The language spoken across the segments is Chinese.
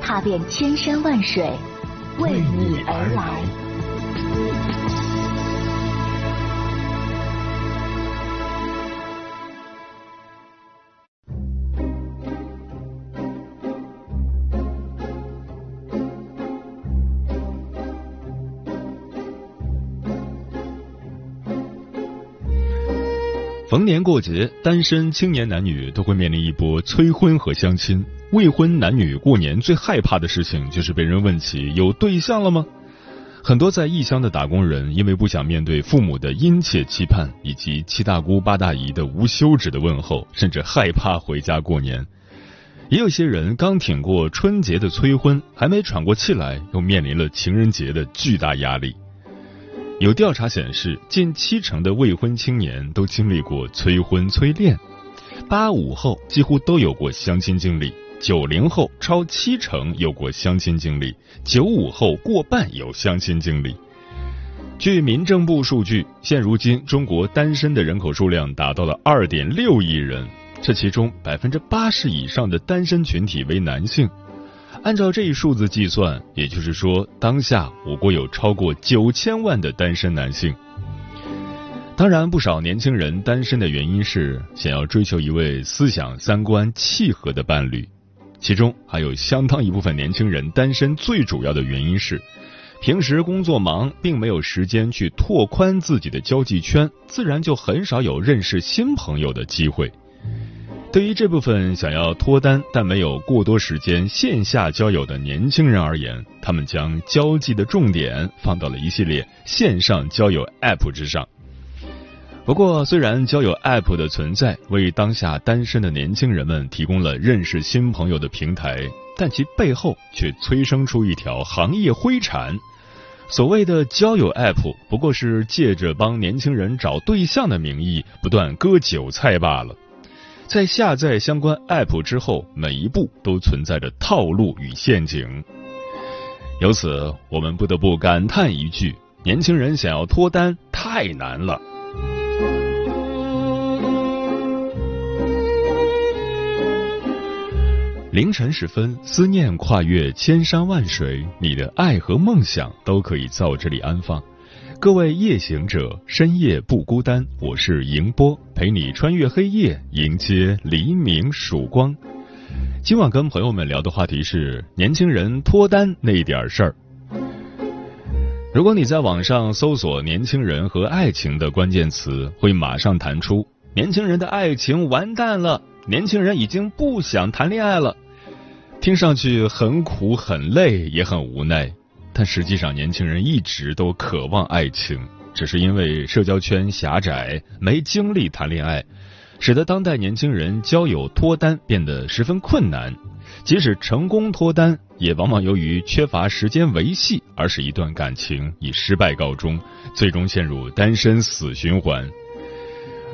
踏遍千山万水，为你而来。逢年过节，单身青年男女都会面临一波催婚和相亲。未婚男女过年最害怕的事情就是被人问起有对象了吗？很多在异乡的打工人因为不想面对父母的殷切期盼，以及七大姑八大姨的无休止的问候，甚至害怕回家过年。也有些人刚挺过春节的催婚，还没喘过气来，又面临了情人节的巨大压力。有调查显示，近七成的未婚青年都经历过催婚催恋，八五后几乎都有过相亲经历，九零后超七成有过相亲经历，九五后过半有相亲经历。据民政部数据，现如今中国单身的人口数量达到了二点六亿人，这其中百分之八十以上的单身群体为男性。按照这一数字计算，也就是说，当下我国有超过九千万的单身男性。当然，不少年轻人单身的原因是想要追求一位思想三观契合的伴侣，其中还有相当一部分年轻人单身最主要的原因是，平时工作忙，并没有时间去拓宽自己的交际圈，自然就很少有认识新朋友的机会。对于这部分想要脱单但没有过多时间线下交友的年轻人而言，他们将交际的重点放到了一系列线上交友 App 之上。不过，虽然交友 App 的存在为当下单身的年轻人们提供了认识新朋友的平台，但其背后却催生出一条行业灰产。所谓的交友 App，不过是借着帮年轻人找对象的名义，不断割韭菜罢了。在下载相关 App 之后，每一步都存在着套路与陷阱。由此，我们不得不感叹一句：年轻人想要脱单太难了。凌晨时分，思念跨越千山万水，你的爱和梦想都可以在我这里安放。各位夜行者，深夜不孤单，我是迎波，陪你穿越黑夜，迎接黎明曙光。今晚跟朋友们聊的话题是年轻人脱单那点事儿。如果你在网上搜索“年轻人和爱情”的关键词，会马上弹出“年轻人的爱情完蛋了”，年轻人已经不想谈恋爱了。听上去很苦、很累，也很无奈。但实际上，年轻人一直都渴望爱情，只是因为社交圈狭窄，没精力谈恋爱，使得当代年轻人交友脱单变得十分困难。即使成功脱单，也往往由于缺乏时间维系，而使一段感情以失败告终，最终陷入单身死循环。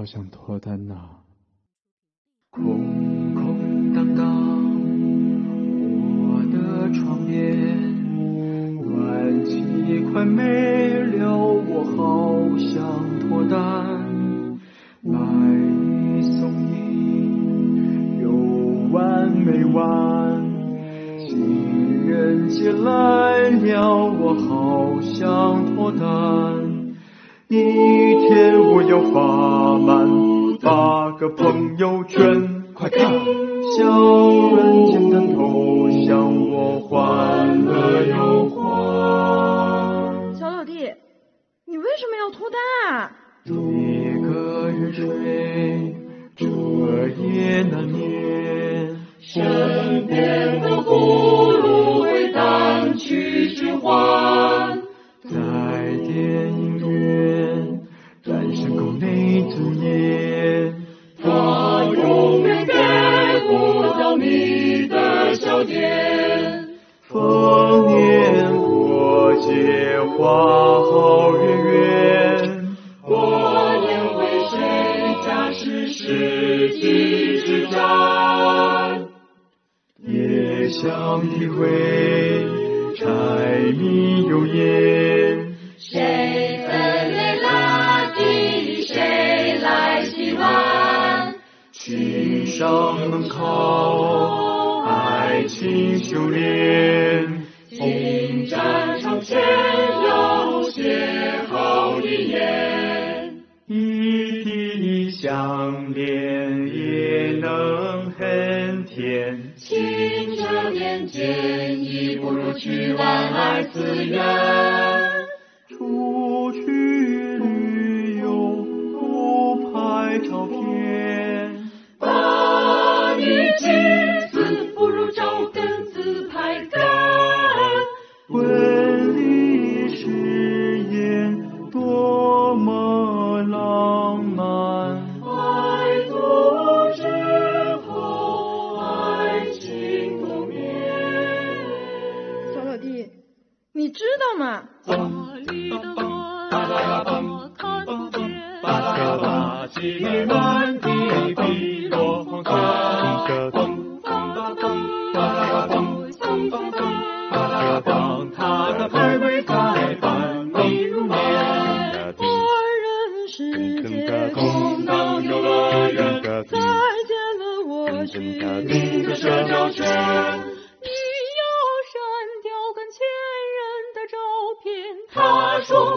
好想脱单呐、空空荡荡，我的床边，暖气快没了，我好想脱单。买一送一，有完没完？情人节来了，我好想脱单。一天我要发满八个朋友圈。快看，小人间灯头向我欢乐又欢。小老弟，你为什么要脱单啊？一个月吹，珠儿也难眠。身边的葫芦为单曲循环，在电影院，单身狗没尊严。他永远给不到你的笑点。逢年过节花好月圆，我愿为谁家是世纪之战。也想体会柴米油盐，谁情商能靠爱情修炼，进战场前要写好遗言，一滴相恋也能很甜。清澈年间，已不如去玩爱自远。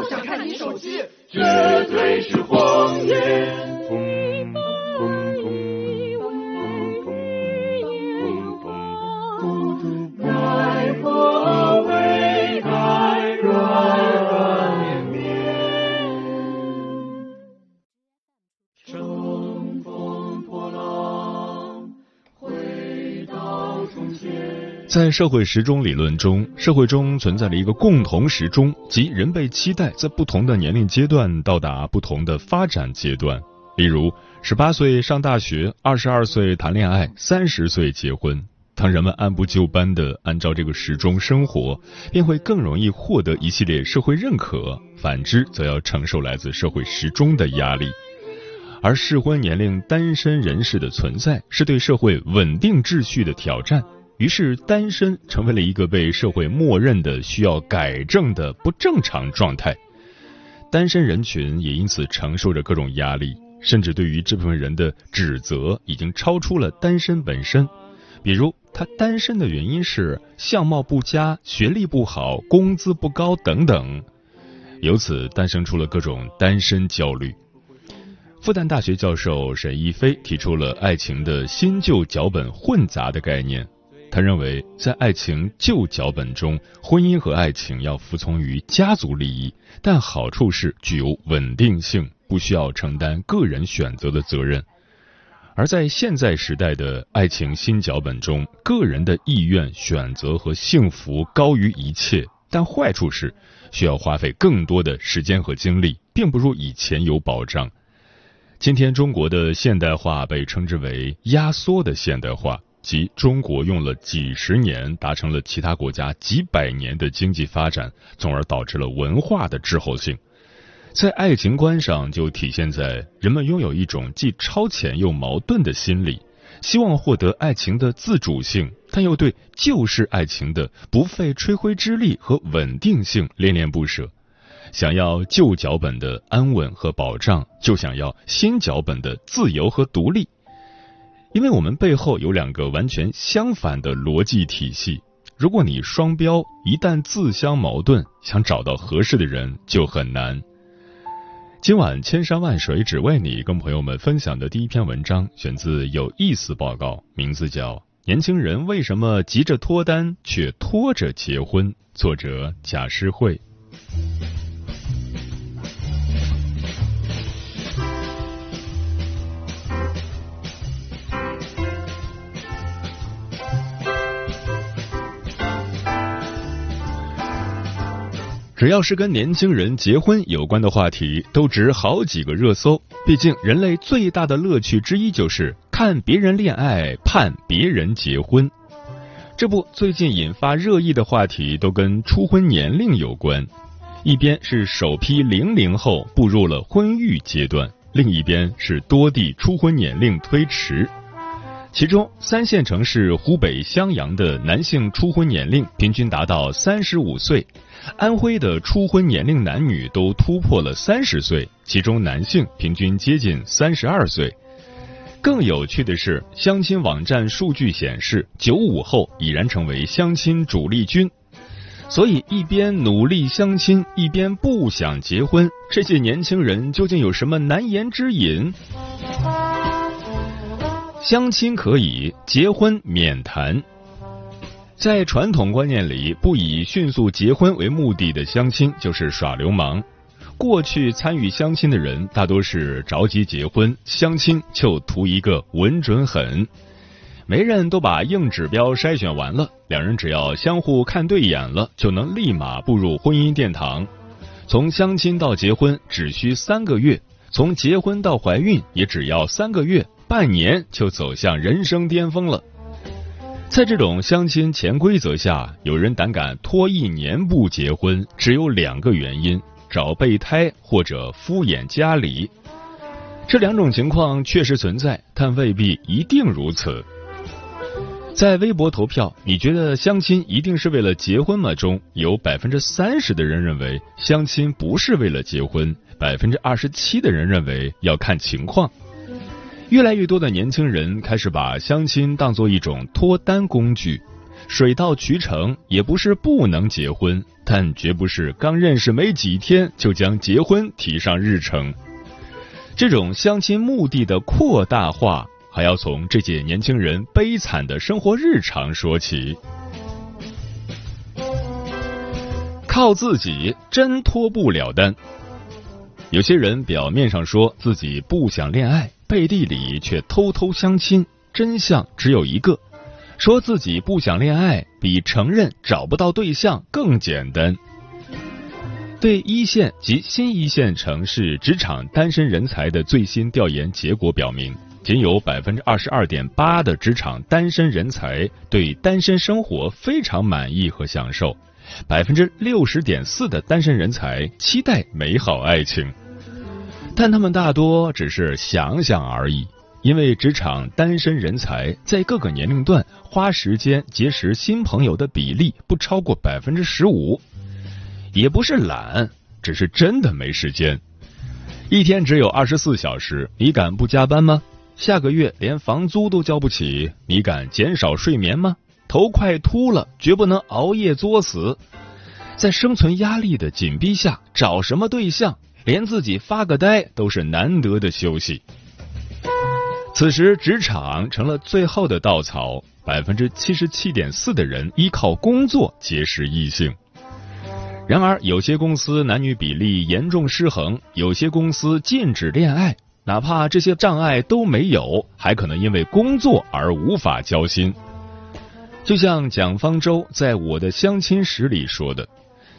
想看你手机，绝对是谎言。在社会时钟理论中，社会中存在着一个共同时钟，即人被期待在不同的年龄阶段到达不同的发展阶段。例如，十八岁上大学，二十二岁谈恋爱，三十岁结婚。当人们按部就班地按照这个时钟生活，便会更容易获得一系列社会认可；反之，则要承受来自社会时钟的压力。而适婚年龄单身人士的存在，是对社会稳定秩序的挑战。于是，单身成为了一个被社会默认的需要改正的不正常状态。单身人群也因此承受着各种压力，甚至对于这部分人的指责已经超出了单身本身。比如，他单身的原因是相貌不佳、学历不好、工资不高等等，由此诞生出了各种单身焦虑。复旦大学教授沈一飞提出了爱情的新旧脚本混杂的概念。他认为，在爱情旧脚本中，婚姻和爱情要服从于家族利益，但好处是具有稳定性，不需要承担个人选择的责任；而在现在时代的爱情新脚本中，个人的意愿、选择和幸福高于一切，但坏处是需要花费更多的时间和精力，并不如以前有保障。今天中国的现代化被称之为压缩的现代化。即中国用了几十年达成了其他国家几百年的经济发展，从而导致了文化的滞后性。在爱情观上，就体现在人们拥有一种既超前又矛盾的心理，希望获得爱情的自主性，但又对旧式爱情的不费吹灰之力和稳定性恋恋不舍，想要旧脚本的安稳和保障，就想要新脚本的自由和独立。因为我们背后有两个完全相反的逻辑体系，如果你双标，一旦自相矛盾，想找到合适的人就很难。今晚千山万水只为你，跟朋友们分享的第一篇文章选自《有意思报告》，名字叫《年轻人为什么急着脱单却拖着结婚》，作者贾诗慧。只要是跟年轻人结婚有关的话题，都值好几个热搜。毕竟，人类最大的乐趣之一就是看别人恋爱，盼别人结婚。这不，最近引发热议的话题都跟初婚年龄有关。一边是首批零零后步入了婚育阶段，另一边是多地初婚年龄推迟。其中，三线城市湖北襄阳的男性初婚年龄平均达到三十五岁。安徽的初婚年龄男女都突破了三十岁，其中男性平均接近三十二岁。更有趣的是，相亲网站数据显示，九五后已然成为相亲主力军。所以，一边努力相亲，一边不想结婚，这些年轻人究竟有什么难言之隐？相亲可以，结婚免谈。在传统观念里，不以迅速结婚为目的的相亲就是耍流氓。过去参与相亲的人大多是着急结婚，相亲就图一个稳准狠。媒人都把硬指标筛选完了，两人只要相互看对眼了，就能立马步入婚姻殿堂。从相亲到结婚只需三个月，从结婚到怀孕也只要三个月，半年就走向人生巅峰了。在这种相亲潜规则下，有人胆敢拖一年不结婚，只有两个原因：找备胎或者敷衍家里。这两种情况确实存在，但未必一定如此。在微博投票，你觉得相亲一定是为了结婚吗？中有百分之三十的人认为相亲不是为了结婚，百分之二十七的人认为要看情况。越来越多的年轻人开始把相亲当做一种脱单工具，水到渠成也不是不能结婚，但绝不是刚认识没几天就将结婚提上日程。这种相亲目的的扩大化，还要从这届年轻人悲惨的生活日常说起。靠自己真脱不了单。有些人表面上说自己不想恋爱。背地里却偷偷相亲，真相只有一个：说自己不想恋爱，比承认找不到对象更简单。对一线及新一线城市职场单身人才的最新调研结果表明，仅有百分之二十二点八的职场单身人才对单身生活非常满意和享受，百分之六十点四的单身人才期待美好爱情。但他们大多只是想想而已，因为职场单身人才在各个年龄段花时间结识新朋友的比例不超过百分之十五，也不是懒，只是真的没时间。一天只有二十四小时，你敢不加班吗？下个月连房租都交不起，你敢减少睡眠吗？头快秃了，绝不能熬夜作死。在生存压力的紧逼下，找什么对象？连自己发个呆都是难得的休息。此时，职场成了最后的稻草。百分之七十七点四的人依靠工作结识异性。然而，有些公司男女比例严重失衡，有些公司禁止恋爱，哪怕这些障碍都没有，还可能因为工作而无法交心。就像蒋方舟在我的相亲史里说的：“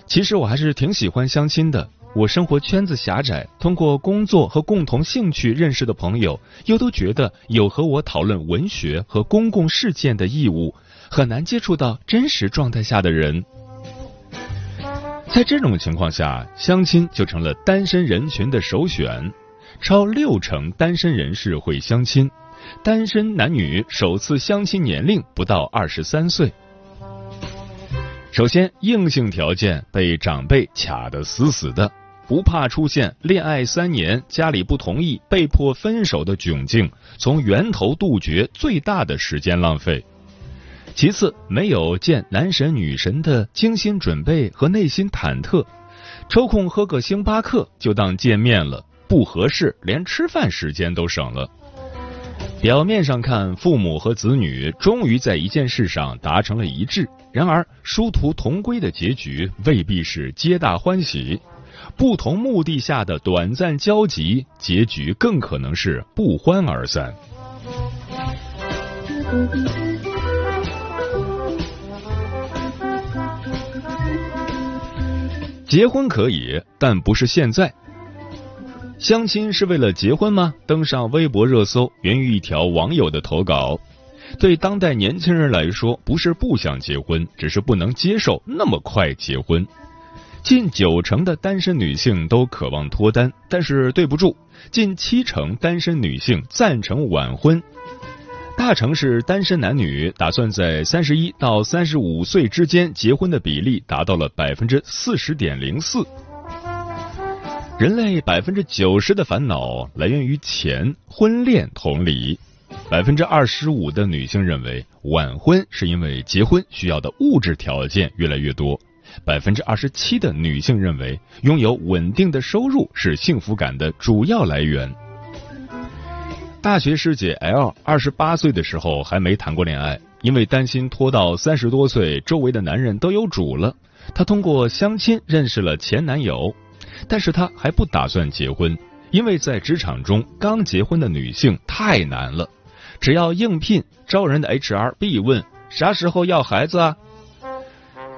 其实我还是挺喜欢相亲的。”我生活圈子狭窄，通过工作和共同兴趣认识的朋友，又都觉得有和我讨论文学和公共事件的义务，很难接触到真实状态下的人。在这种情况下，相亲就成了单身人群的首选，超六成单身人士会相亲，单身男女首次相亲年龄不到二十三岁。首先，硬性条件被长辈卡得死死的。不怕出现恋爱三年家里不同意被迫分手的窘境，从源头杜绝最大的时间浪费。其次，没有见男神女神的精心准备和内心忐忑，抽空喝个星巴克就当见面了，不合适，连吃饭时间都省了。表面上看，父母和子女终于在一件事上达成了一致，然而殊途同归的结局未必是皆大欢喜。不同目的下的短暂交集，结局更可能是不欢而散。结婚可以，但不是现在。相亲是为了结婚吗？登上微博热搜，源于一条网友的投稿。对当代年轻人来说，不是不想结婚，只是不能接受那么快结婚。近九成的单身女性都渴望脱单，但是对不住，近七成单身女性赞成晚婚。大城市单身男女打算在三十一到三十五岁之间结婚的比例达到了百分之四十点零四。人类百分之九十的烦恼来源于钱，婚恋同理。百分之二十五的女性认为晚婚是因为结婚需要的物质条件越来越多。百分之二十七的女性认为拥有稳定的收入是幸福感的主要来源。大学师姐 L 二十八岁的时候还没谈过恋爱，因为担心拖到三十多岁，周围的男人都有主了。她通过相亲认识了前男友，但是她还不打算结婚，因为在职场中刚结婚的女性太难了，只要应聘，招人的 HR 必问啥时候要孩子啊。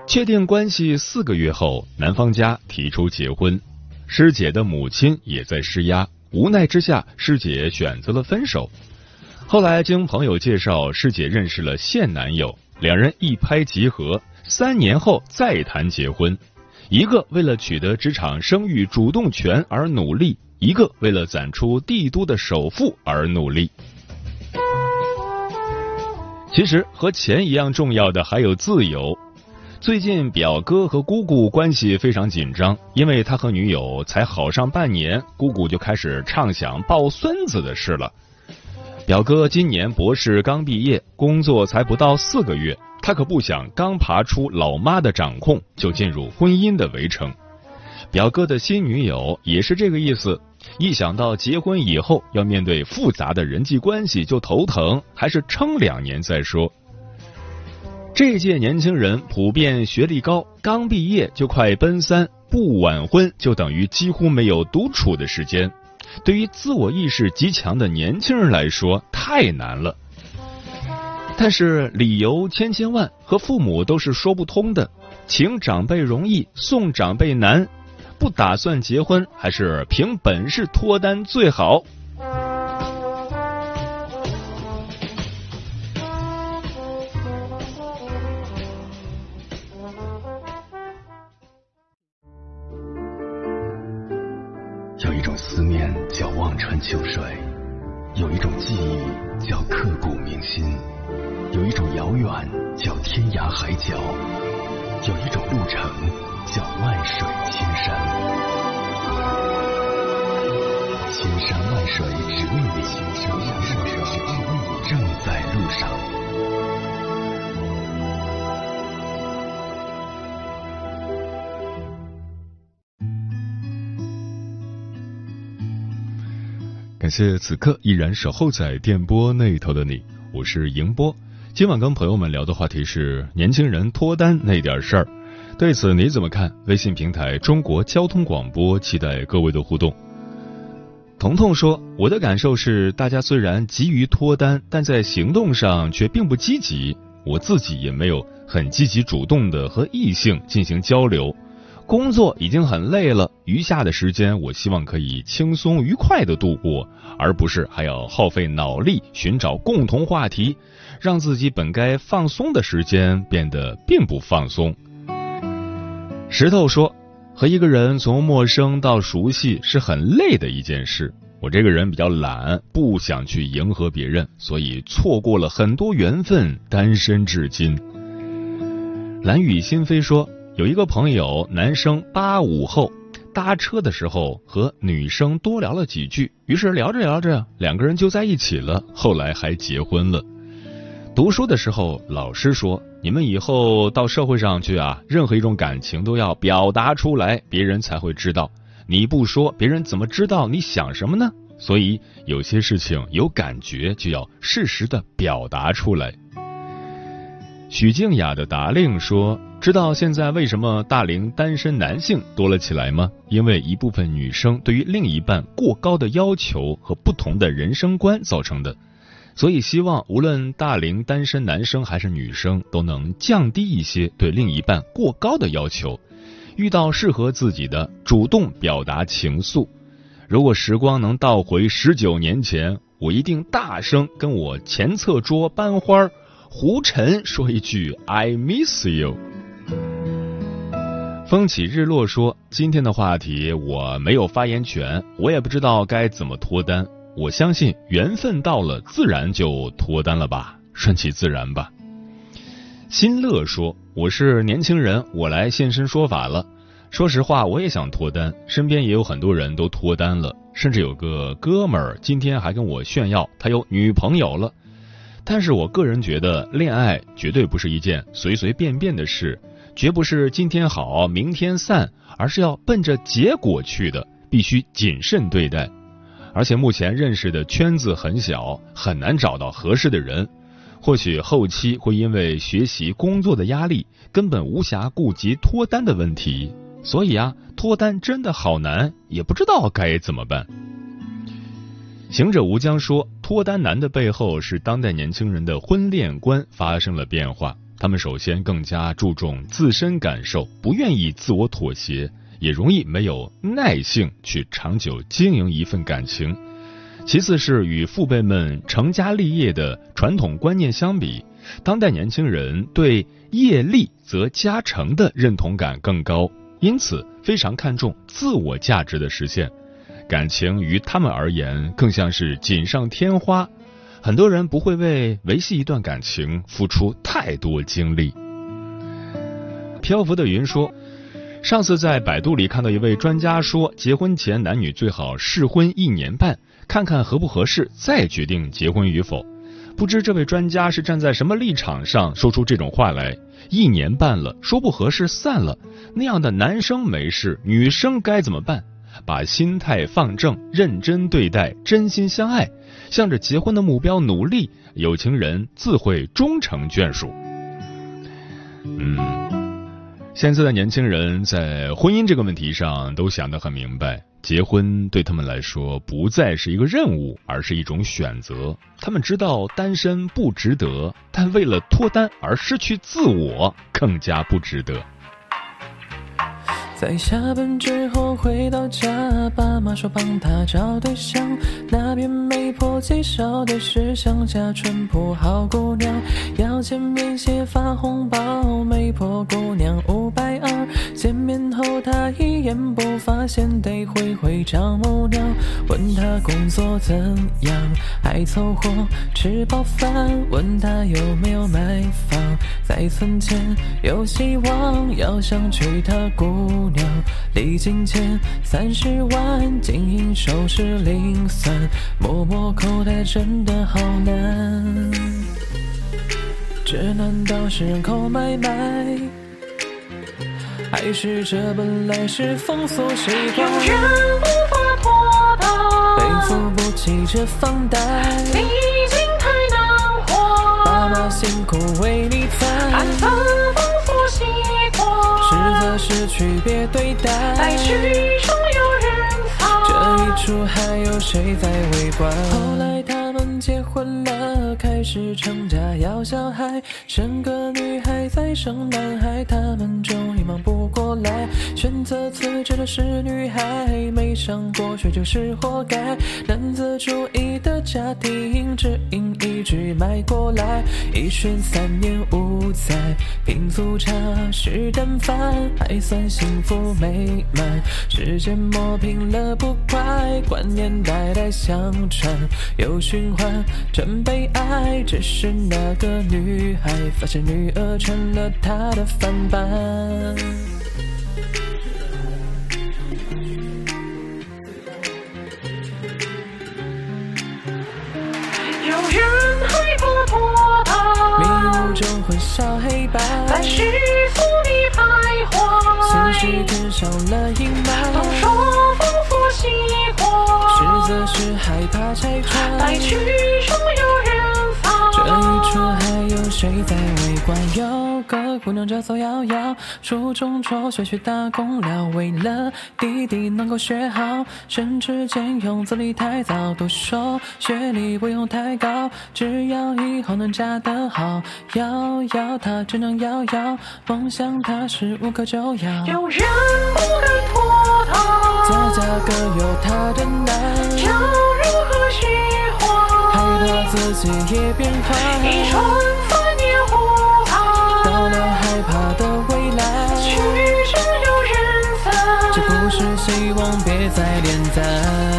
确定关系四个月后，男方家提出结婚，师姐的母亲也在施压。无奈之下，师姐选择了分手。后来经朋友介绍，师姐认识了现男友，两人一拍即合，三年后再谈结婚。一个为了取得职场生育主动权而努力，一个为了攒出帝都的首付而努力。其实和钱一样重要的还有自由。最近表哥和姑姑关系非常紧张，因为他和女友才好上半年，姑姑就开始畅想抱孙子的事了。表哥今年博士刚毕业，工作才不到四个月，他可不想刚爬出老妈的掌控就进入婚姻的围城。表哥的新女友也是这个意思，一想到结婚以后要面对复杂的人际关系就头疼，还是撑两年再说。这届年轻人普遍学历高，刚毕业就快奔三，不晚婚就等于几乎没有独处的时间。对于自我意识极强的年轻人来说，太难了。但是理由千千万，和父母都是说不通的。请长辈容易，送长辈难。不打算结婚，还是凭本事脱单最好。感谢此刻依然守候在电波那头的你，我是迎波。今晚跟朋友们聊的话题是年轻人脱单那点事儿，对此你怎么看？微信平台中国交通广播期待各位的互动。彤彤说，我的感受是，大家虽然急于脱单，但在行动上却并不积极。我自己也没有很积极主动的和异性进行交流。工作已经很累了，余下的时间我希望可以轻松愉快的度过，而不是还要耗费脑力寻找共同话题，让自己本该放松的时间变得并不放松。石头说，和一个人从陌生到熟悉是很累的一件事。我这个人比较懒，不想去迎合别人，所以错过了很多缘分，单身至今。蓝雨心飞说。有一个朋友，男生八五后，搭车的时候和女生多聊了几句，于是聊着聊着，两个人就在一起了，后来还结婚了。读书的时候，老师说，你们以后到社会上去啊，任何一种感情都要表达出来，别人才会知道。你不说，别人怎么知道你想什么呢？所以有些事情有感觉就要适时的表达出来。许静雅的答令说：“知道现在为什么大龄单身男性多了起来吗？因为一部分女生对于另一半过高的要求和不同的人生观造成的。所以希望无论大龄单身男生还是女生都能降低一些对另一半过高的要求，遇到适合自己的，主动表达情愫。如果时光能倒回十九年前，我一定大声跟我前侧桌班花。”胡晨说一句 "I miss you"。风起日落说今天的话题我没有发言权，我也不知道该怎么脱单。我相信缘分到了，自然就脱单了吧，顺其自然吧。新乐说我是年轻人，我来现身说法了。说实话，我也想脱单，身边也有很多人都脱单了，甚至有个哥们儿今天还跟我炫耀他有女朋友了。但是我个人觉得，恋爱绝对不是一件随随便便的事，绝不是今天好明天散，而是要奔着结果去的，必须谨慎对待。而且目前认识的圈子很小，很难找到合适的人。或许后期会因为学习工作的压力，根本无暇顾及脱单的问题。所以啊，脱单真的好难，也不知道该怎么办。行者无疆说，脱单难的背后是当代年轻人的婚恋观发生了变化。他们首先更加注重自身感受，不愿意自我妥协，也容易没有耐性去长久经营一份感情。其次是与父辈们成家立业的传统观念相比，当代年轻人对业立则加成的认同感更高，因此非常看重自我价值的实现。感情于他们而言更像是锦上添花，很多人不会为维系一段感情付出太多精力。漂浮的云说，上次在百度里看到一位专家说，结婚前男女最好试婚一年半，看看合不合适，再决定结婚与否。不知这位专家是站在什么立场上说出这种话来？一年半了，说不合适散了，那样的男生没事，女生该怎么办？把心态放正，认真对待，真心相爱，向着结婚的目标努力，有情人自会终成眷属。嗯，现在的年轻人在婚姻这个问题上都想得很明白，结婚对他们来说不再是一个任务，而是一种选择。他们知道单身不值得，但为了脱单而失去自我，更加不值得。在下班之后回到家，爸妈说帮他找对象，那边媒婆介绍的是乡下淳朴好姑娘，要见面先发红包，媒婆姑娘五百二，见面后他一言不发，先得回回丈母娘，问他工作怎样，还凑合吃饱饭，问他有没有买房，再存钱，有希望，要想娶她姑。娘，历经千三十万，金银首饰零散，摸摸口袋真的好难。这难道是人口买卖，还是这本来是风俗习惯？有人无法脱单，背负不起这房贷，你已经太难活，爸妈辛苦为你攒。失去别对待，爱情终有。这一出还有谁在围观？后来他结婚了，开始成家要小孩，生个女孩再生男孩，他们终于忙不过来。选择辞职的是女孩，没上过学就是活该。男子主义的家庭，只因一句买过来，一瞬三年五载，拼粗茶是淡饭，还算幸福美满。时间磨平了不快，观念代代相传，又循环，真悲哀。只是那个女孩发现女儿成了她的翻版。中混淆黑白，在虚浮里徘徊，现实添上了阴霾。喜欢。实则是害怕拆穿。来曲终有人放。这一出还有谁在围观？有个姑娘叫做瑶瑶，初中辍学去打工了，为了弟弟能够学好。升职兼用资历太早，都说学历不用太高，只要以后能嫁得好。瑶瑶她只能瑶瑶，梦想她是无可救药。有人不敢脱。家家各有他的难，要如何虚怀？害怕自己也变坏。一转眼年华，到了害怕的未来。曲终人散，这不是希望，别再点赞。